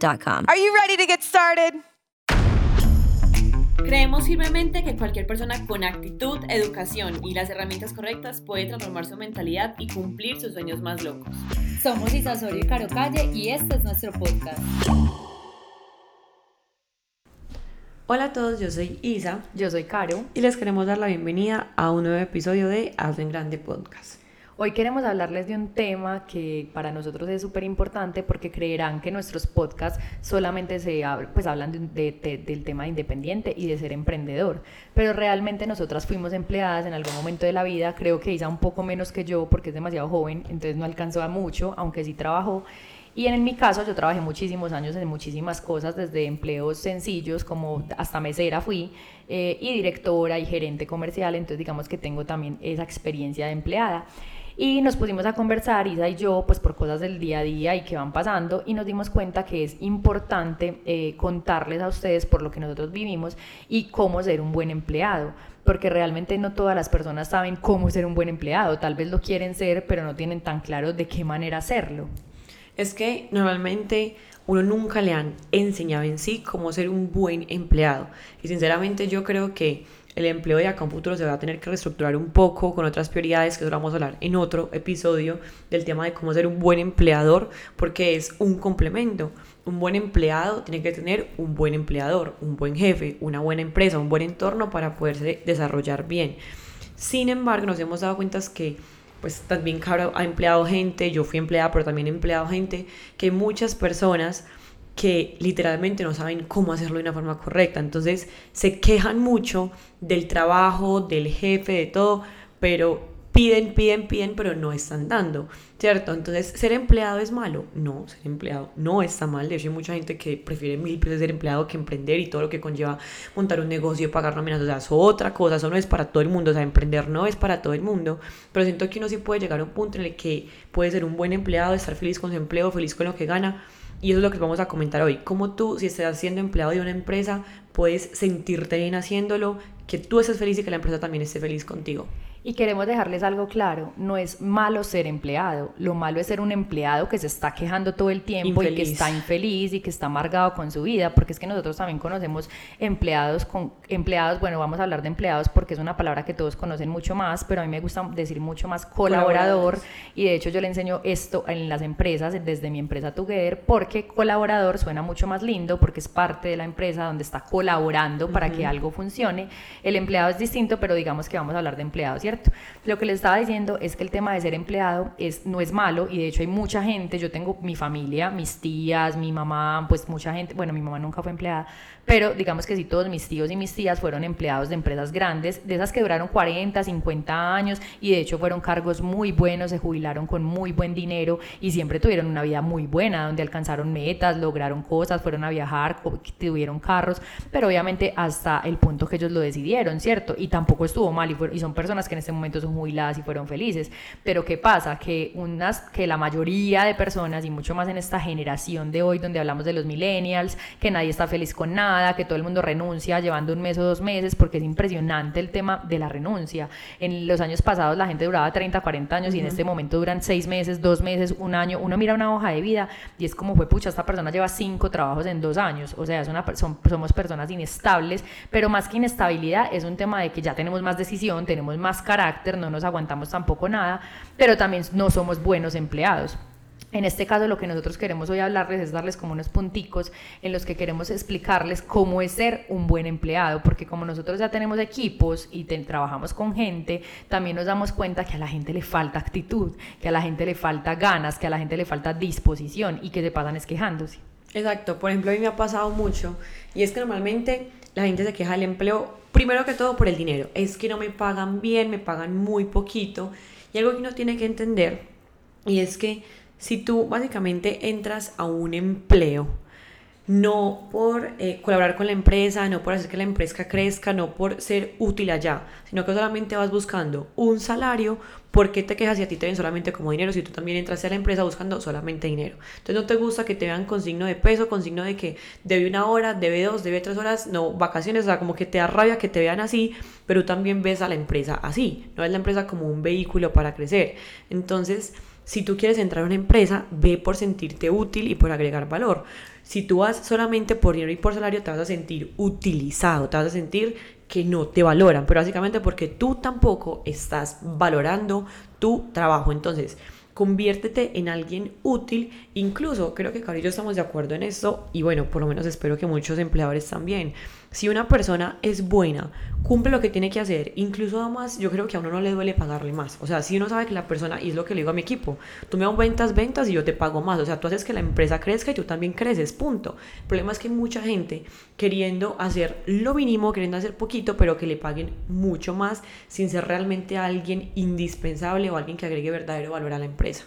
Are you ready to get started? Creemos firmemente que cualquier persona con actitud, educación y las herramientas correctas puede transformar su mentalidad y cumplir sus sueños más locos. Somos Isa Osorio y Caro Calle y este es nuestro podcast. Hola a todos, yo soy Isa Yo soy Caro. y les queremos dar la bienvenida a un nuevo episodio de Hazlo en Grande Podcast. Hoy queremos hablarles de un tema que para nosotros es súper importante porque creerán que nuestros podcasts solamente se hab- pues hablan de- de- del tema de independiente y de ser emprendedor. Pero realmente nosotras fuimos empleadas en algún momento de la vida, creo que Isa un poco menos que yo porque es demasiado joven, entonces no alcanzó a mucho, aunque sí trabajó. Y en mi caso yo trabajé muchísimos años en muchísimas cosas, desde empleos sencillos como hasta mesera fui, eh, y directora y gerente comercial, entonces digamos que tengo también esa experiencia de empleada. Y nos pusimos a conversar, Isa y yo, pues por cosas del día a día y que van pasando, y nos dimos cuenta que es importante eh, contarles a ustedes por lo que nosotros vivimos y cómo ser un buen empleado. Porque realmente no todas las personas saben cómo ser un buen empleado. Tal vez lo quieren ser, pero no tienen tan claro de qué manera hacerlo. Es que normalmente uno nunca le han enseñado en sí cómo ser un buen empleado. Y sinceramente yo creo que el empleo de acá a un futuro se va a tener que reestructurar un poco con otras prioridades que eso vamos a hablar en otro episodio del tema de cómo ser un buen empleador, porque es un complemento. Un buen empleado tiene que tener un buen empleador, un buen jefe, una buena empresa, un buen entorno para poderse desarrollar bien. Sin embargo, nos hemos dado cuenta que pues también Caro ha empleado gente, yo fui empleada, pero también he empleado gente, que muchas personas que literalmente no saben cómo hacerlo de una forma correcta. Entonces se quejan mucho del trabajo, del jefe, de todo, pero piden, piden, piden, pero no están dando, ¿cierto? Entonces, ¿ser empleado es malo? No, ser empleado no está mal. De hecho, hay mucha gente que prefiere mil veces ser empleado que emprender y todo lo que conlleva montar un negocio, pagar nóminas, o sea, es otra cosa, eso no es para todo el mundo, o sea, emprender no es para todo el mundo, pero siento que uno sí puede llegar a un punto en el que puede ser un buen empleado, estar feliz con su empleo, feliz con lo que gana, y eso es lo que vamos a comentar hoy. Cómo tú, si estás siendo empleado de una empresa, puedes sentirte bien haciéndolo, que tú estés feliz y que la empresa también esté feliz contigo. Y queremos dejarles algo claro, no es malo ser empleado, lo malo es ser un empleado que se está quejando todo el tiempo y que está infeliz y que está amargado con su vida, porque es que nosotros también conocemos empleados con empleados, bueno, vamos a hablar de empleados porque es una palabra que todos conocen mucho más, pero a mí me gusta decir mucho más colaborador y de hecho yo le enseño esto en las empresas desde mi empresa Together porque colaborador suena mucho más lindo porque es parte de la empresa donde está colaborando para que algo funcione. El empleado es distinto, pero digamos que vamos a hablar de empleado, ¿cierto? Lo que les estaba diciendo es que el tema de ser empleado es, no es malo y de hecho hay mucha gente, yo tengo mi familia, mis tías, mi mamá, pues mucha gente, bueno, mi mamá nunca fue empleada, pero digamos que sí, todos mis tíos y mis tías fueron empleados de empresas grandes, de esas que duraron 40, 50 años y de hecho fueron cargos muy buenos, se jubilaron con muy buen dinero y siempre tuvieron una vida muy buena, donde alcanzaron metas, lograron cosas, fueron a viajar, tuvieron carros, pero obviamente hasta el punto que ellos lo decidieron, ¿cierto? Y tampoco estuvo mal y, fueron- y son personas que en este momento son jubiladas y fueron felices. Pero ¿qué pasa? Que, unas, que la mayoría de personas y mucho más en esta generación de hoy donde hablamos de los millennials, que nadie está feliz con nada, que todo el mundo renuncia llevando un mes o dos meses porque es impresionante el tema de la renuncia. En los años pasados la gente duraba 30, 40 años y en este momento duran seis meses, dos meses, un año. Uno mira una hoja de vida y es como fue, pucha, esta persona lleva cinco trabajos en dos años. O sea, es una, son- somos personas inestables, pero más que inestabilidad es un tema de que ya tenemos más decisión, tenemos más carácter, no nos aguantamos tampoco nada, pero también no somos buenos empleados. En este caso lo que nosotros queremos hoy hablarles es darles como unos punticos en los que queremos explicarles cómo es ser un buen empleado, porque como nosotros ya tenemos equipos y trabajamos con gente, también nos damos cuenta que a la gente le falta actitud, que a la gente le falta ganas, que a la gente le falta disposición y que se pasan es quejándose. Exacto, por ejemplo a mí me ha pasado mucho y es que normalmente la gente se queja del empleo primero que todo por el dinero, es que no me pagan bien, me pagan muy poquito y algo que uno tiene que entender y es que si tú básicamente entras a un empleo, no por eh, colaborar con la empresa, no por hacer que la empresa crezca, no por ser útil allá, sino que solamente vas buscando un salario, ¿por qué te quejas si a ti te ven solamente como dinero si tú también entras a la empresa buscando solamente dinero? Entonces no te gusta que te vean con signo de peso, con signo de que debe una hora, debe dos, debe tres horas, no, vacaciones, o sea, como que te da rabia que te vean así, pero tú también ves a la empresa así, no es la empresa como un vehículo para crecer. Entonces, si tú quieres entrar a una empresa, ve por sentirte útil y por agregar valor. Si tú vas solamente por dinero y por salario, te vas a sentir utilizado, te vas a sentir que no te valoran, pero básicamente porque tú tampoco estás valorando tu trabajo. Entonces, conviértete en alguien útil. Incluso creo que Cari y yo estamos de acuerdo en esto y bueno, por lo menos espero que muchos empleadores también. Si una persona es buena, cumple lo que tiene que hacer, incluso además yo creo que a uno no le duele pagarle más. O sea, si uno sabe que la persona, y es lo que le digo a mi equipo, tú me aumentas ventas y yo te pago más. O sea, tú haces que la empresa crezca y tú también creces, punto. El problema es que hay mucha gente queriendo hacer lo mínimo, queriendo hacer poquito, pero que le paguen mucho más sin ser realmente alguien indispensable o alguien que agregue verdadero valor a la empresa.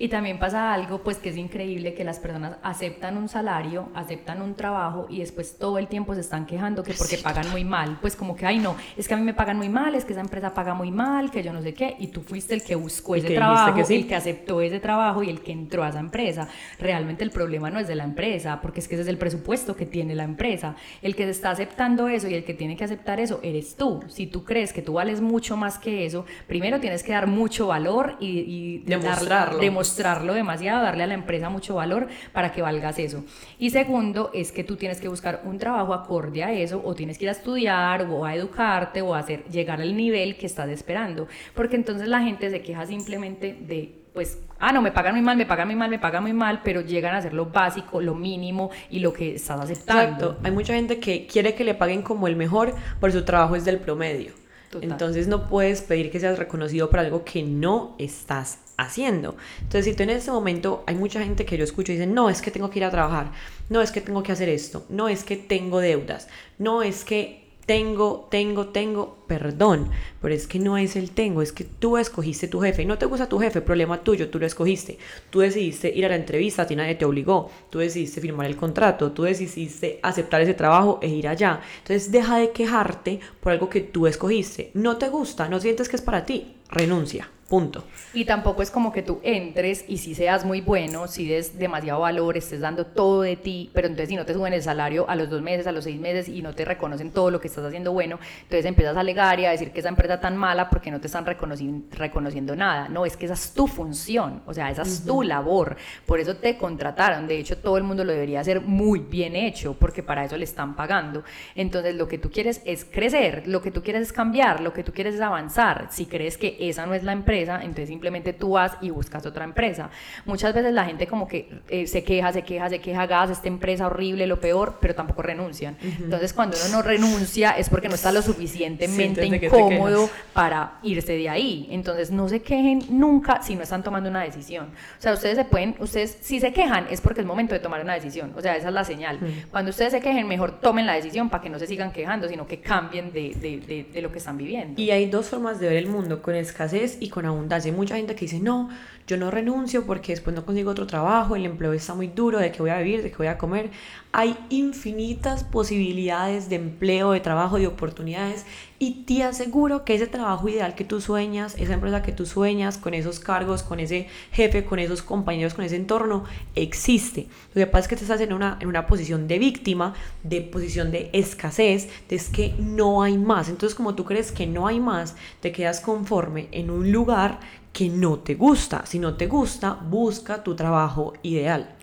Y también pasa algo, pues que es increíble que las personas aceptan un salario, aceptan un trabajo y después todo el tiempo se están quejando que porque pagan muy mal. Pues como que, ay no, es que a mí me pagan muy mal, es que esa empresa paga muy mal, que yo no sé qué. Y tú fuiste el que buscó ese trabajo, el que aceptó ese trabajo y el que entró a esa empresa. Realmente el problema no es de la empresa, porque es que ese es el presupuesto que tiene la empresa. El que está aceptando eso y el que tiene que aceptar eso eres tú. Si tú crees que tú vales mucho más que eso, primero tienes que dar mucho valor y, y demostrarlo. demostrar mostrarlo demasiado, darle a la empresa mucho valor para que valgas eso. Y segundo, es que tú tienes que buscar un trabajo acorde a eso, o tienes que ir a estudiar, o a educarte, o a hacer, llegar al nivel que estás esperando. Porque entonces la gente se queja simplemente de pues, ah, no, me pagan muy mal, me pagan muy mal, me pagan muy mal, pero llegan a hacer lo básico, lo mínimo y lo que estás aceptando. Exacto. Hay mucha gente que quiere que le paguen como el mejor, por su trabajo es del promedio. Entonces no puedes pedir que seas reconocido por algo que no estás haciendo. Entonces, si tú en este momento hay mucha gente que yo escucho y dicen, no, es que tengo que ir a trabajar, no es que tengo que hacer esto, no es que tengo deudas, no es que tengo, tengo, tengo, perdón, pero es que no es el tengo, es que tú escogiste tu jefe. No te gusta tu jefe, problema tuyo, tú lo escogiste. Tú decidiste ir a la entrevista, a ti nadie te obligó. Tú decidiste firmar el contrato, tú decidiste aceptar ese trabajo e ir allá. Entonces deja de quejarte por algo que tú escogiste. No te gusta, no sientes que es para ti, renuncia. Punto. Y tampoco es como que tú entres y si seas muy bueno, si des demasiado valor, estés dando todo de ti, pero entonces si no te suben el salario a los dos meses, a los seis meses y no te reconocen todo lo que estás haciendo bueno, entonces empiezas a alegar y a decir que esa empresa tan mala porque no te están reconociendo, reconociendo nada. No, es que esa es tu función, o sea, esa es tu labor. Por eso te contrataron. De hecho, todo el mundo lo debería hacer muy bien hecho porque para eso le están pagando. Entonces, lo que tú quieres es crecer, lo que tú quieres es cambiar, lo que tú quieres es avanzar. Si crees que esa no es la empresa, entonces simplemente tú vas y buscas otra empresa. Muchas veces la gente como que eh, se queja, se queja, se queja, gas, esta empresa horrible, lo peor, pero tampoco renuncian. Entonces cuando uno no renuncia es porque no está lo suficientemente incómodo para irse de ahí. Entonces no se quejen nunca si no están tomando una decisión. O sea, ustedes se pueden, ustedes si se quejan es porque es momento de tomar una decisión. O sea, esa es la señal. Cuando ustedes se quejen, mejor tomen la decisión para que no se sigan quejando, sino que cambien de, de, de, lo que están viviendo. Y hay dos formas de ver el mundo, con escasez y con Hay mucha gente que dice, no, yo no renuncio porque después no consigo otro trabajo, el empleo está muy duro, de que voy a vivir, de que voy a comer. Hay infinitas posibilidades de empleo, de trabajo, de oportunidades y te aseguro que ese trabajo ideal que tú sueñas, esa empresa que tú sueñas, con esos cargos, con ese jefe, con esos compañeros, con ese entorno, existe. Lo que pasa es que te estás en una, en una posición de víctima, de posición de escasez, de es que no hay más. Entonces como tú crees que no hay más, te quedas conforme en un lugar que no te gusta. Si no te gusta, busca tu trabajo ideal.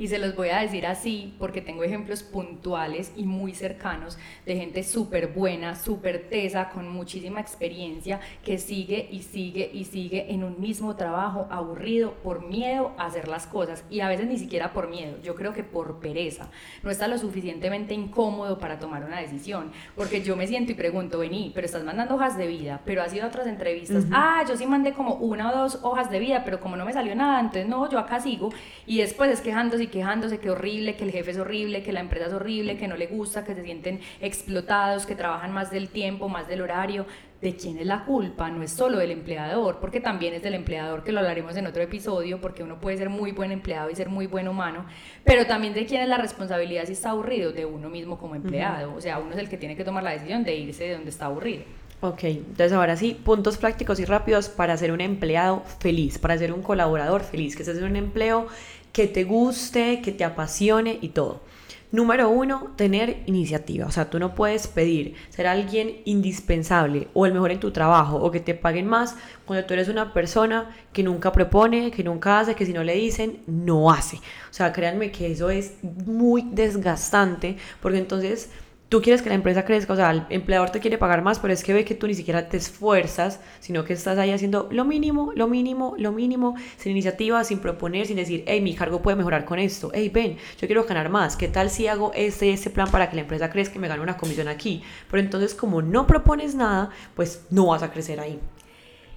Y se los voy a decir así porque tengo ejemplos puntuales y muy cercanos de gente súper buena, súper tesa, con muchísima experiencia, que sigue y sigue y sigue en un mismo trabajo aburrido por miedo a hacer las cosas. Y a veces ni siquiera por miedo, yo creo que por pereza. No está lo suficientemente incómodo para tomar una decisión. Porque yo me siento y pregunto, vení, pero estás mandando hojas de vida, pero has ido a otras entrevistas. Ah, yo sí mandé como una o dos hojas de vida, pero como no me salió nada, entonces no, yo acá sigo. Y después es quejándose quejándose que horrible, que el jefe es horrible, que la empresa es horrible, que no le gusta, que se sienten explotados, que trabajan más del tiempo, más del horario. ¿De quién es la culpa? No es solo del empleador, porque también es del empleador, que lo hablaremos en otro episodio, porque uno puede ser muy buen empleado y ser muy buen humano, pero también de quién es la responsabilidad si está aburrido, de uno mismo como empleado. O sea, uno es el que tiene que tomar la decisión de irse de donde está aburrido. Ok, entonces ahora sí, puntos prácticos y rápidos para ser un empleado feliz, para ser un colaborador feliz, que estés en un empleo que te guste, que te apasione y todo. Número uno, tener iniciativa. O sea, tú no puedes pedir ser alguien indispensable o el mejor en tu trabajo o que te paguen más cuando tú eres una persona que nunca propone, que nunca hace, que si no le dicen, no hace. O sea, créanme que eso es muy desgastante porque entonces tú quieres que la empresa crezca, o sea, el empleador te quiere pagar más, pero es que ve que tú ni siquiera te esfuerzas, sino que estás ahí haciendo lo mínimo, lo mínimo, lo mínimo, sin iniciativa, sin proponer, sin decir, hey, mi cargo puede mejorar con esto, hey, ven, yo quiero ganar más, ¿qué tal si hago ese, ese plan para que la empresa crezca y me gane una comisión aquí? Pero entonces, como no propones nada, pues no vas a crecer ahí.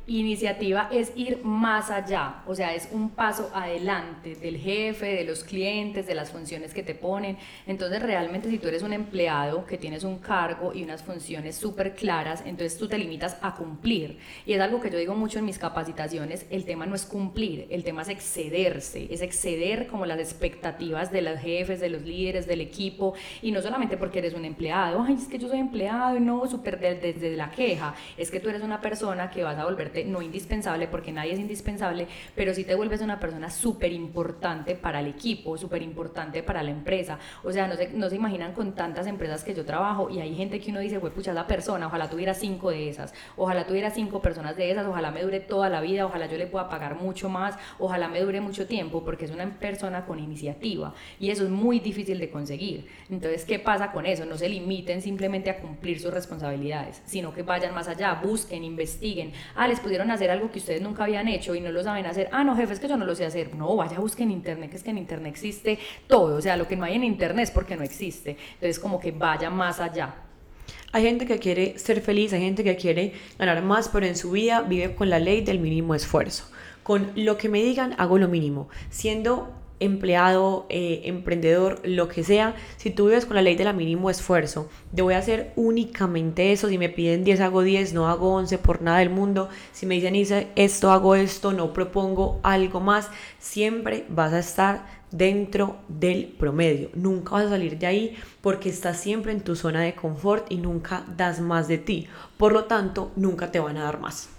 Iniciativa es ir más allá, o sea, es un paso adelante del jefe, de los clientes, de las funciones que te ponen. Entonces, realmente si tú eres un empleado que tienes un cargo y unas funciones súper claras, entonces tú te limitas a cumplir. Y es algo que yo digo mucho en mis capacitaciones, el tema no es cumplir, el tema es excederse, es exceder como las expectativas de los jefes, de los líderes, del equipo, y no solamente porque eres un empleado, ay, es que yo soy empleado no, súper desde, desde la queja, es que tú eres una persona que vas a volver no indispensable, porque nadie es indispensable, pero sí te vuelves una persona súper importante para el equipo, súper importante para la empresa. O sea, no se, no se imaginan con tantas empresas que yo trabajo y hay gente que uno dice, güey, pucha, la persona, ojalá tuviera cinco de esas, ojalá tuviera cinco personas de esas, ojalá me dure toda la vida, ojalá yo le pueda pagar mucho más, ojalá me dure mucho tiempo, porque es una persona con iniciativa y eso es muy difícil de conseguir. Entonces, ¿qué pasa con eso? No se limiten simplemente a cumplir sus responsabilidades, sino que vayan más allá, busquen, investiguen. Ah, les pudieron hacer algo que ustedes nunca habían hecho y no lo saben hacer. Ah, no, jefe, es que yo no lo sé hacer. No, vaya, busquen en internet, que es que en internet existe todo. O sea, lo que no hay en internet es porque no existe. Entonces, como que vaya más allá. Hay gente que quiere ser feliz, hay gente que quiere ganar más, pero en su vida vive con la ley del mínimo esfuerzo. Con lo que me digan, hago lo mínimo. Siendo empleado, eh, emprendedor, lo que sea, si tú vives con la ley del mínimo esfuerzo, de voy a hacer únicamente eso, si me piden 10 hago 10, no hago 11 por nada del mundo, si me dicen hice esto, hago esto, no propongo algo más, siempre vas a estar dentro del promedio, nunca vas a salir de ahí porque estás siempre en tu zona de confort y nunca das más de ti, por lo tanto nunca te van a dar más.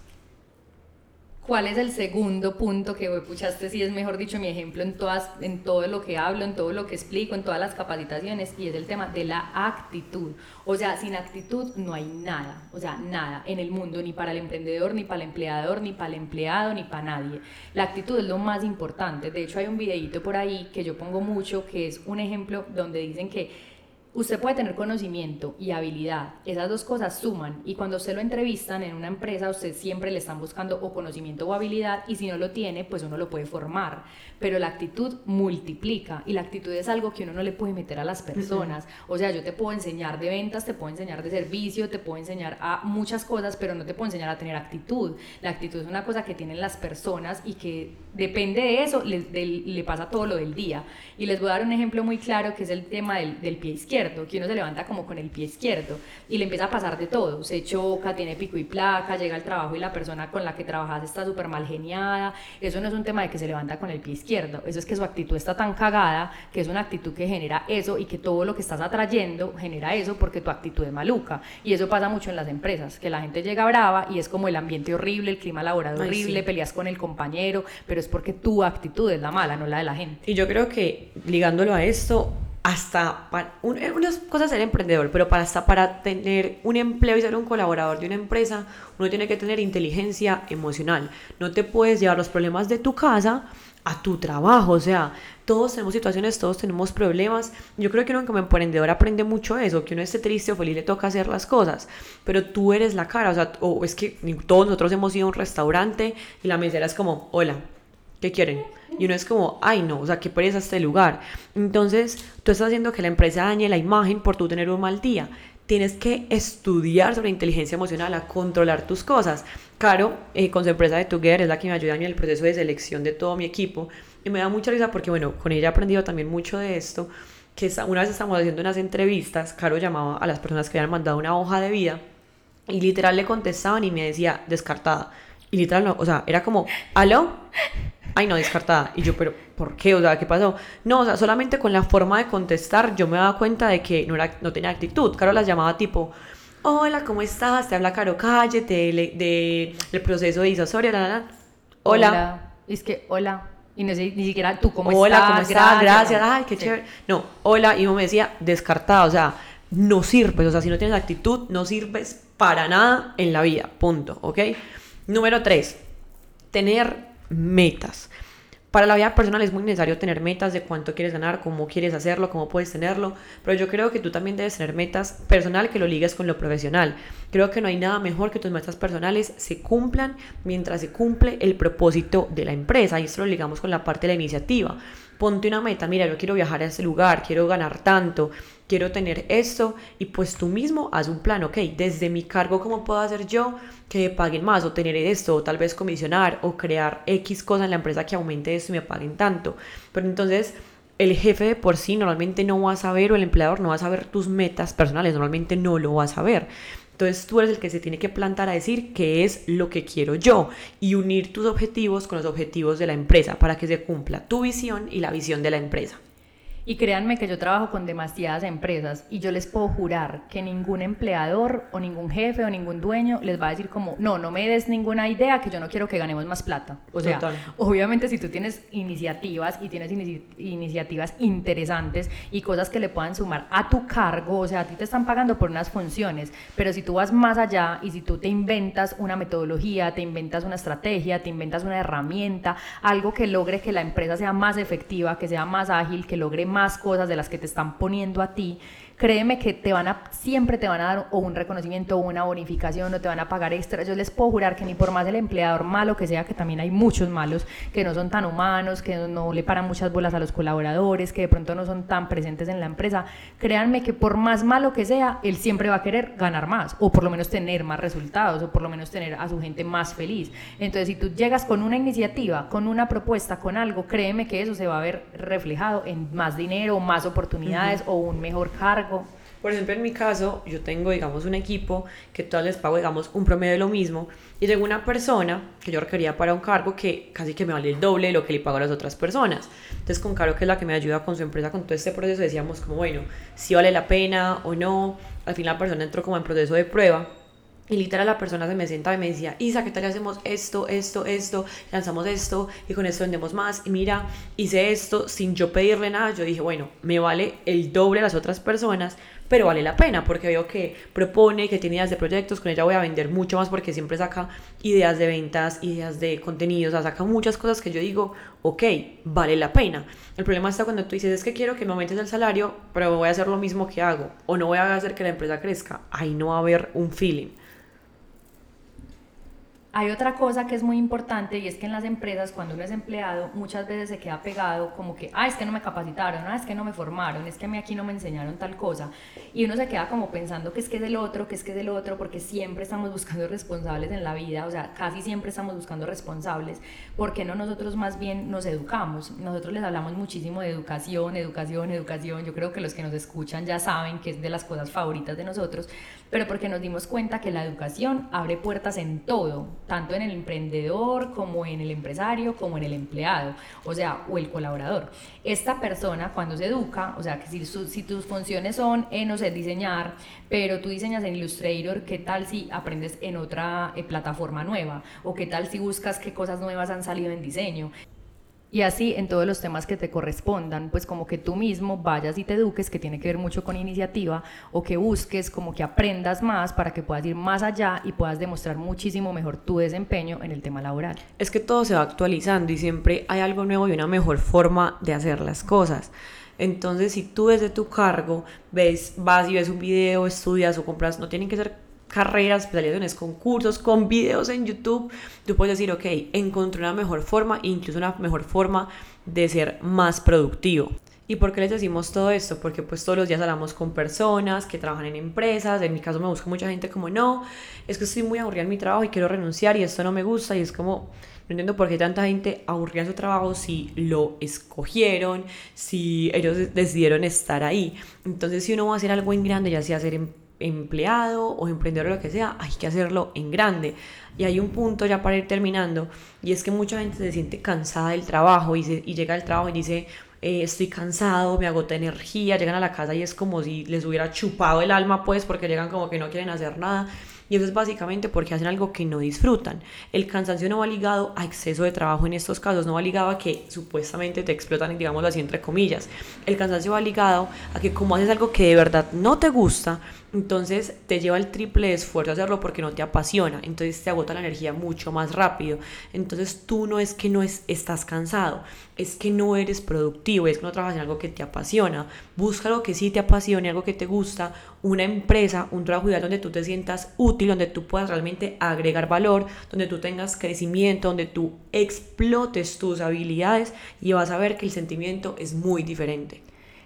¿Cuál es el segundo punto que puchaste? Si es mejor dicho mi ejemplo en, todas, en todo lo que hablo, en todo lo que explico, en todas las capacitaciones, y es el tema de la actitud. O sea, sin actitud no hay nada, o sea, nada en el mundo, ni para el emprendedor, ni para el empleador, ni para el empleado, ni para nadie. La actitud es lo más importante. De hecho, hay un videito por ahí que yo pongo mucho, que es un ejemplo donde dicen que Usted puede tener conocimiento y habilidad, esas dos cosas suman. Y cuando usted lo entrevistan en una empresa, usted siempre le están buscando o conocimiento o habilidad. Y si no lo tiene, pues uno lo puede formar, pero la actitud multiplica. Y la actitud es algo que uno no le puede meter a las personas, o sea, yo te puedo enseñar de ventas, te puedo enseñar de servicio, te puedo enseñar a muchas cosas, pero no te puedo enseñar a tener actitud. La actitud es una cosa que tienen las personas y que depende de eso, le, le pasa todo lo del día. Y les voy a dar un ejemplo muy claro que es el tema del, del pie izquierdo que uno se levanta como con el pie izquierdo y le empieza a pasar de todo, se choca, tiene pico y placa, llega al trabajo y la persona con la que trabajas está súper mal geniada, eso no es un tema de que se levanta con el pie izquierdo, eso es que su actitud está tan cagada, que es una actitud que genera eso y que todo lo que estás atrayendo genera eso porque tu actitud es maluca. Y eso pasa mucho en las empresas, que la gente llega brava y es como el ambiente horrible, el clima laboral horrible, peleas con el compañero, pero es porque tu actitud es la mala, no la de la gente. Y yo creo que ligándolo a esto, hasta para, un, eh, unas cosas ser emprendedor, pero para hasta para tener un empleo y ser un colaborador de una empresa, uno tiene que tener inteligencia emocional. No te puedes llevar los problemas de tu casa a tu trabajo, o sea, todos tenemos situaciones, todos tenemos problemas. Yo creo que uno como emprendedor aprende mucho eso, que uno esté triste o feliz le toca hacer las cosas, pero tú eres la cara, o sea, o es que todos nosotros hemos ido a un restaurante y la mesera es como, hola, ¿qué quieren? Y uno es como, ay no, o sea, qué pereza este lugar. Entonces, tú estás haciendo que la empresa dañe la imagen por tú tener un mal día. Tienes que estudiar sobre inteligencia emocional, a controlar tus cosas. Caro, eh, con su empresa de Together, es la que me ayuda en el proceso de selección de todo mi equipo. Y me da mucha risa porque, bueno, con ella he aprendido también mucho de esto. Que una vez estamos haciendo unas entrevistas, Caro llamaba a las personas que habían mandado una hoja de vida y literal le contestaban y me decía descartada. Y literal, no, o sea, era como, ¿aló? Ay no, descartada. Y yo, pero ¿por qué? O sea, ¿qué pasó? No, o sea, solamente con la forma de contestar yo me daba cuenta de que no, era, no tenía actitud. Caro las llamaba tipo, hola, ¿cómo estás? Te habla Caro Calle de, del proceso de Isasoria, Hola. Hola. Es que, hola. Y no sé, ni siquiera tú, ¿cómo hola, estás? ¿cómo estás? Gracias, ay, qué chévere. No, hola, y uno me decía, descartada, o sea, no sirves, o sea, si no tienes actitud, no sirves para nada en la vida, punto, ¿ok? Número tres, tener metas. Para la vida personal es muy necesario tener metas de cuánto quieres ganar, cómo quieres hacerlo, cómo puedes tenerlo, pero yo creo que tú también debes tener metas personal que lo ligues con lo profesional. Creo que no hay nada mejor que tus metas personales se cumplan mientras se cumple el propósito de la empresa y esto lo ligamos con la parte de la iniciativa. Ponte una meta, mira, yo quiero viajar a ese lugar, quiero ganar tanto, quiero tener esto y pues tú mismo haz un plan, ok, desde mi cargo, ¿cómo puedo hacer yo que me paguen más o tener esto o tal vez comisionar o crear X cosa en la empresa que aumente esto y me paguen tanto? Pero entonces el jefe de por sí normalmente no va a saber o el empleador no va a saber tus metas personales, normalmente no lo va a saber. Entonces tú eres el que se tiene que plantar a decir qué es lo que quiero yo y unir tus objetivos con los objetivos de la empresa para que se cumpla tu visión y la visión de la empresa. Y créanme que yo trabajo con demasiadas empresas y yo les puedo jurar que ningún empleador o ningún jefe o ningún dueño les va a decir como, no, no me des ninguna idea que yo no quiero que ganemos más plata. O sea, obviamente si tú tienes iniciativas y tienes iniciativas interesantes y cosas que le puedan sumar a tu cargo, o sea, a ti te están pagando por unas funciones, pero si tú vas más allá y si tú te inventas una metodología, te inventas una estrategia, te inventas una herramienta, algo que logre que la empresa sea más efectiva, que sea más ágil, que logre más cosas de las que te están poniendo a ti créeme que te van a, siempre te van a dar o un reconocimiento o una bonificación o te van a pagar extra. Yo les puedo jurar que ni por más el empleador malo que sea, que también hay muchos malos, que no son tan humanos, que no le paran muchas bolas a los colaboradores, que de pronto no son tan presentes en la empresa, créanme que por más malo que sea, él siempre va a querer ganar más o por lo menos tener más resultados o por lo menos tener a su gente más feliz. Entonces, si tú llegas con una iniciativa, con una propuesta, con algo, créeme que eso se va a ver reflejado en más dinero, más oportunidades o un mejor cargo por ejemplo, en mi caso, yo tengo, digamos, un equipo que todos les pago, digamos, un promedio de lo mismo. Y tengo una persona que yo requería para un cargo que casi que me vale el doble de lo que le pago a las otras personas. Entonces, con Caro, que es la que me ayuda con su empresa, con todo este proceso, decíamos como, bueno, si vale la pena o no. Al fin la persona entró como en proceso de prueba. Y literal la persona se me sentaba y me decía, Isa, ¿qué tal hacemos esto, esto, esto? Lanzamos esto y con esto vendemos más. Y mira, hice esto sin yo pedirle nada. Yo dije, bueno, me vale el doble a las otras personas, pero vale la pena porque veo que propone, que tiene ideas de proyectos. Con ella voy a vender mucho más porque siempre saca ideas de ventas, ideas de contenidos, o sea, saca muchas cosas que yo digo, ok, vale la pena. El problema está cuando tú dices, es que quiero que me aumentes el salario, pero voy a hacer lo mismo que hago o no voy a hacer que la empresa crezca. Ahí no va a haber un feeling. Hay otra cosa que es muy importante y es que en las empresas cuando uno es empleado muchas veces se queda pegado como que, ah, es que no me capacitaron, ah, es que no me formaron, es que a mí aquí no me enseñaron tal cosa. Y uno se queda como pensando que es que es del otro, que es que es del otro, porque siempre estamos buscando responsables en la vida, o sea, casi siempre estamos buscando responsables, porque no nosotros más bien nos educamos? Nosotros les hablamos muchísimo de educación, educación, educación, yo creo que los que nos escuchan ya saben que es de las cosas favoritas de nosotros, pero porque nos dimos cuenta que la educación abre puertas en todo, tanto en el emprendedor como en el empresario, como en el empleado, o sea, o el colaborador. Esta persona cuando se educa, o sea, que si, tus funciones son, en, no sé, diseñar, pero tú diseñas en Illustrator, ¿qué tal si aprendes en otra eh, plataforma nueva? ¿O qué tal si buscas qué cosas nuevas han salido en diseño? Y así en todos los temas que te correspondan, pues como que tú mismo vayas y te eduques, que tiene que ver mucho con iniciativa, o que busques como que aprendas más para que puedas ir más allá y puedas demostrar muchísimo mejor tu desempeño en el tema laboral. Es que todo se va actualizando y siempre hay algo nuevo y una mejor forma de hacer las cosas. Entonces, si tú desde tu cargo ves, vas y ves un video, estudias o compras, no tienen que ser carreras, especializaciones, concursos, con videos en YouTube, tú puedes decir, ok, encontré una mejor forma, incluso una mejor forma de ser más productivo. ¿Y por qué les decimos todo esto? Porque pues todos los días hablamos con personas que trabajan en empresas, en mi caso me busca mucha gente como, no, es que estoy muy aburrida en mi trabajo y quiero renunciar y esto no me gusta y es como, no entiendo por qué tanta gente aburrida su trabajo si lo escogieron, si ellos decidieron estar ahí. Entonces si uno va a hacer algo en grande, ya sea hacer empleado o emprendedor o lo que sea, hay que hacerlo en grande. Y hay un punto ya para ir terminando, y es que mucha gente se siente cansada del trabajo y, y llega al trabajo y dice, eh, estoy cansado, me agota energía, llegan a la casa y es como si les hubiera chupado el alma, pues, porque llegan como que no quieren hacer nada. Y eso es básicamente porque hacen algo que no disfrutan. El cansancio no va ligado a exceso de trabajo en estos casos, no va ligado a que supuestamente te explotan, digamos así, entre comillas. El cansancio va ligado a que como haces algo que de verdad no te gusta, entonces te lleva el triple esfuerzo hacerlo porque no te apasiona, entonces te agota la energía mucho más rápido. Entonces tú no es que no es, estás cansado, es que no eres productivo, es que no trabajas en algo que te apasiona. Busca algo que sí te apasione, algo que te gusta, una empresa, un trabajo ideal donde tú te sientas útil, donde tú puedas realmente agregar valor, donde tú tengas crecimiento, donde tú explotes tus habilidades y vas a ver que el sentimiento es muy diferente.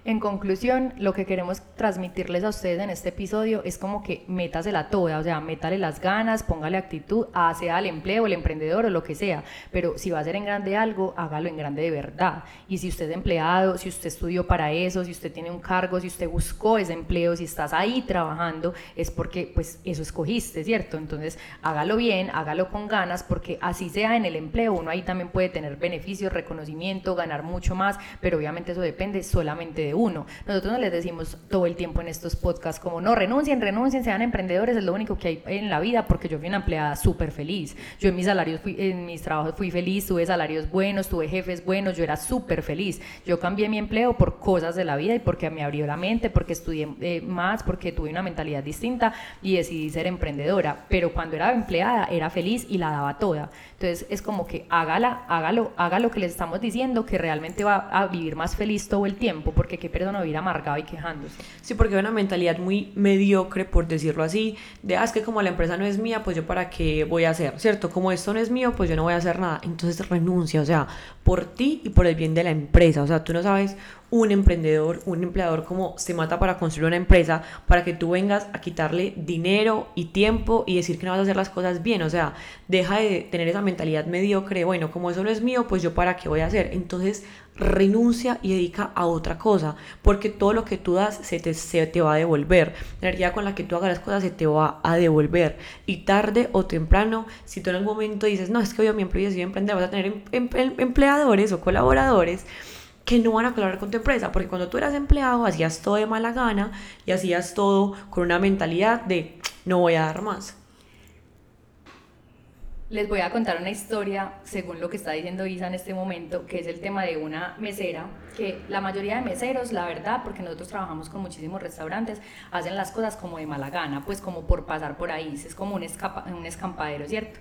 En conclusión, lo que queremos transmitirles a ustedes en este episodio es como que métasela toda, o sea, métale las ganas, póngale actitud, sea el empleo, el emprendedor o lo que sea, pero si va a ser en grande algo, hágalo en grande de verdad. Y si usted es empleado, si usted estudió para eso, si usted tiene un cargo, si usted buscó ese empleo, si estás ahí trabajando, es porque pues eso escogiste, ¿cierto? Entonces, hágalo bien, hágalo con ganas, porque así sea en el empleo, uno ahí también puede tener beneficios, reconocimiento, ganar mucho más, pero obviamente eso depende solamente de uno. Nosotros no les decimos todo el tiempo en estos podcasts como no renuncien, renuncien, sean emprendedores, es lo único que hay en la vida porque yo fui una empleada súper feliz. Yo en mis salarios, fui, en mis trabajos fui feliz, tuve salarios buenos, tuve jefes buenos, yo era súper feliz. Yo cambié mi empleo por cosas de la vida y porque me abrió la mente, porque estudié eh, más, porque tuve una mentalidad distinta y decidí ser emprendedora. Pero cuando era empleada era feliz y la daba toda. Entonces es como que hágala, hágalo, haga lo que les estamos diciendo, que realmente va a vivir más feliz todo el tiempo, porque qué persona vivir amargado y quejándose. Sí, porque hay una mentalidad muy mediocre, por decirlo así, de, ah, que como la empresa no es mía, pues yo para qué voy a hacer, ¿cierto? Como esto no es mío, pues yo no voy a hacer nada. Entonces renuncia, o sea, por ti y por el bien de la empresa. O sea, tú no sabes un emprendedor, un empleador como se mata para construir una empresa, para que tú vengas a quitarle dinero y tiempo y decir que no vas a hacer las cosas bien. O sea, deja de tener esa mentalidad mediocre, bueno, como eso no es mío, pues yo para qué voy a hacer. Entonces renuncia y dedica a otra cosa, porque todo lo que tú das se te, se te va a devolver. La energía con la que tú hagas las cosas se te va a devolver. Y tarde o temprano, si tú en algún momento dices, no, es que yo mi empresa y emprender, vas a tener em, em, em, empleadores o colaboradores que no van a colaborar con tu empresa, porque cuando tú eras empleado hacías todo de mala gana y hacías todo con una mentalidad de no voy a dar más. Les voy a contar una historia, según lo que está diciendo Isa en este momento, que es el tema de una mesera, que la mayoría de meseros, la verdad, porque nosotros trabajamos con muchísimos restaurantes, hacen las cosas como de mala gana, pues como por pasar por ahí, es como un, un escampadero, ¿cierto?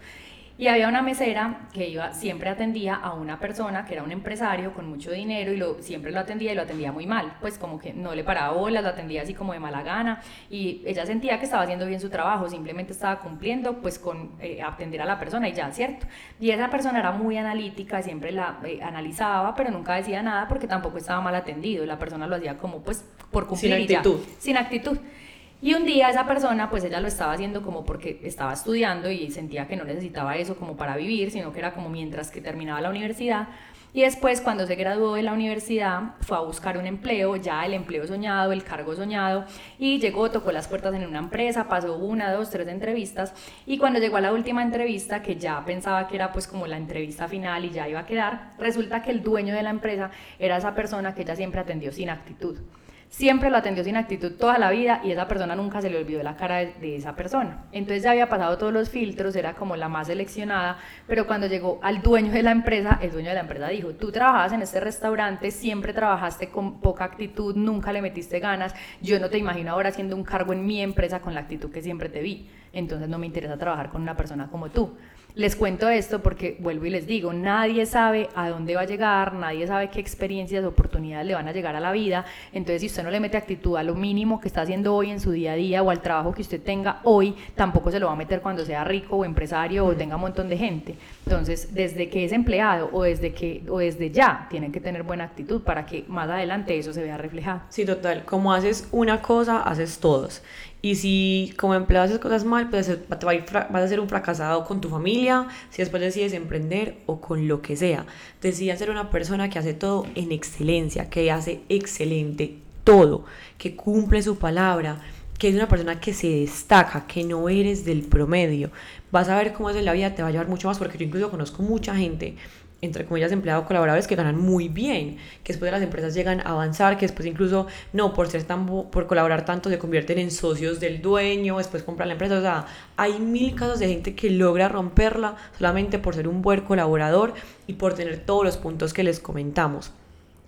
Y había una mesera que iba, siempre atendía a una persona que era un empresario con mucho dinero y lo, siempre lo atendía y lo atendía muy mal, pues como que no le paraba bolas, lo atendía así como de mala gana y ella sentía que estaba haciendo bien su trabajo, simplemente estaba cumpliendo pues con eh, atender a la persona y ya, ¿cierto? Y esa persona era muy analítica, siempre la eh, analizaba, pero nunca decía nada porque tampoco estaba mal atendido, la persona lo hacía como pues por cumplir sin actitud. sin actitud. Y un día esa persona, pues ella lo estaba haciendo como porque estaba estudiando y sentía que no necesitaba eso como para vivir, sino que era como mientras que terminaba la universidad. Y después, cuando se graduó de la universidad, fue a buscar un empleo, ya el empleo soñado, el cargo soñado, y llegó, tocó las puertas en una empresa, pasó una, dos, tres entrevistas, y cuando llegó a la última entrevista, que ya pensaba que era pues como la entrevista final y ya iba a quedar, resulta que el dueño de la empresa era esa persona que ella siempre atendió sin actitud siempre lo atendió sin actitud toda la vida y esa persona nunca se le olvidó la cara de, de, esa persona. Entonces ya había pasado todos los filtros, era como la más seleccionada, pero cuando llegó al dueño de la empresa, el dueño de la empresa dijo, tú trabajabas en este restaurante, siempre trabajaste con poca actitud, nunca le metiste ganas, yo no te imagino ahora haciendo un cargo en mi empresa con la actitud que siempre te vi, entonces no me interesa trabajar con una persona como tú. Les cuento esto porque vuelvo y les digo, nadie sabe a dónde va a llegar, nadie sabe qué experiencias, oportunidades le van a llegar a la vida. Entonces, si usted no le mete actitud a lo mínimo que está haciendo hoy en su día a día o al trabajo que usted tenga hoy, tampoco se lo va a meter cuando sea rico o empresario o tenga un montón de gente. Entonces, desde que es empleado o desde que o desde ya, tienen que tener buena actitud para que más adelante eso se vea reflejado. Sí, total. Como haces una cosa, haces todos. Y si como empleado haces cosas mal, pues vas a ser un fracasado con tu familia, si después decides emprender o con lo que sea. Decides ser una persona que hace todo en excelencia, que hace excelente todo, que cumple su palabra, que es una persona que se destaca, que no eres del promedio. Vas a ver cómo es en la vida, te va a llevar mucho más, porque yo incluso conozco mucha gente entre comillas, empleados colaboradores que ganan muy bien, que después de las empresas llegan a avanzar, que después incluso, no, por ser tan, por colaborar tanto, se convierten en socios del dueño, después compran la empresa, o sea, hay mil casos de gente que logra romperla solamente por ser un buen colaborador y por tener todos los puntos que les comentamos.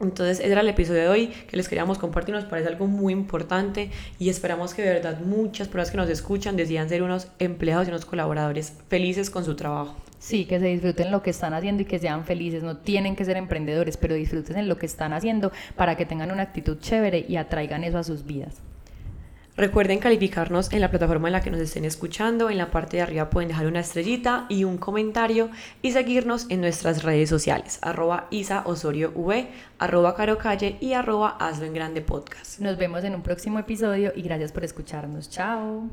Entonces, ese era el episodio de hoy que les queríamos compartir, nos parece algo muy importante y esperamos que de verdad muchas personas que nos escuchan decidan ser unos empleados y unos colaboradores felices con su trabajo. Sí, que se disfruten lo que están haciendo y que sean felices. No tienen que ser emprendedores, pero disfruten en lo que están haciendo para que tengan una actitud chévere y atraigan eso a sus vidas. Recuerden calificarnos en la plataforma en la que nos estén escuchando. En la parte de arriba pueden dejar una estrellita y un comentario y seguirnos en nuestras redes sociales. Arroba Isa Osorio V, arroba Caro Calle y arroba Hazlo en Grande Podcast. Nos vemos en un próximo episodio y gracias por escucharnos. Chao.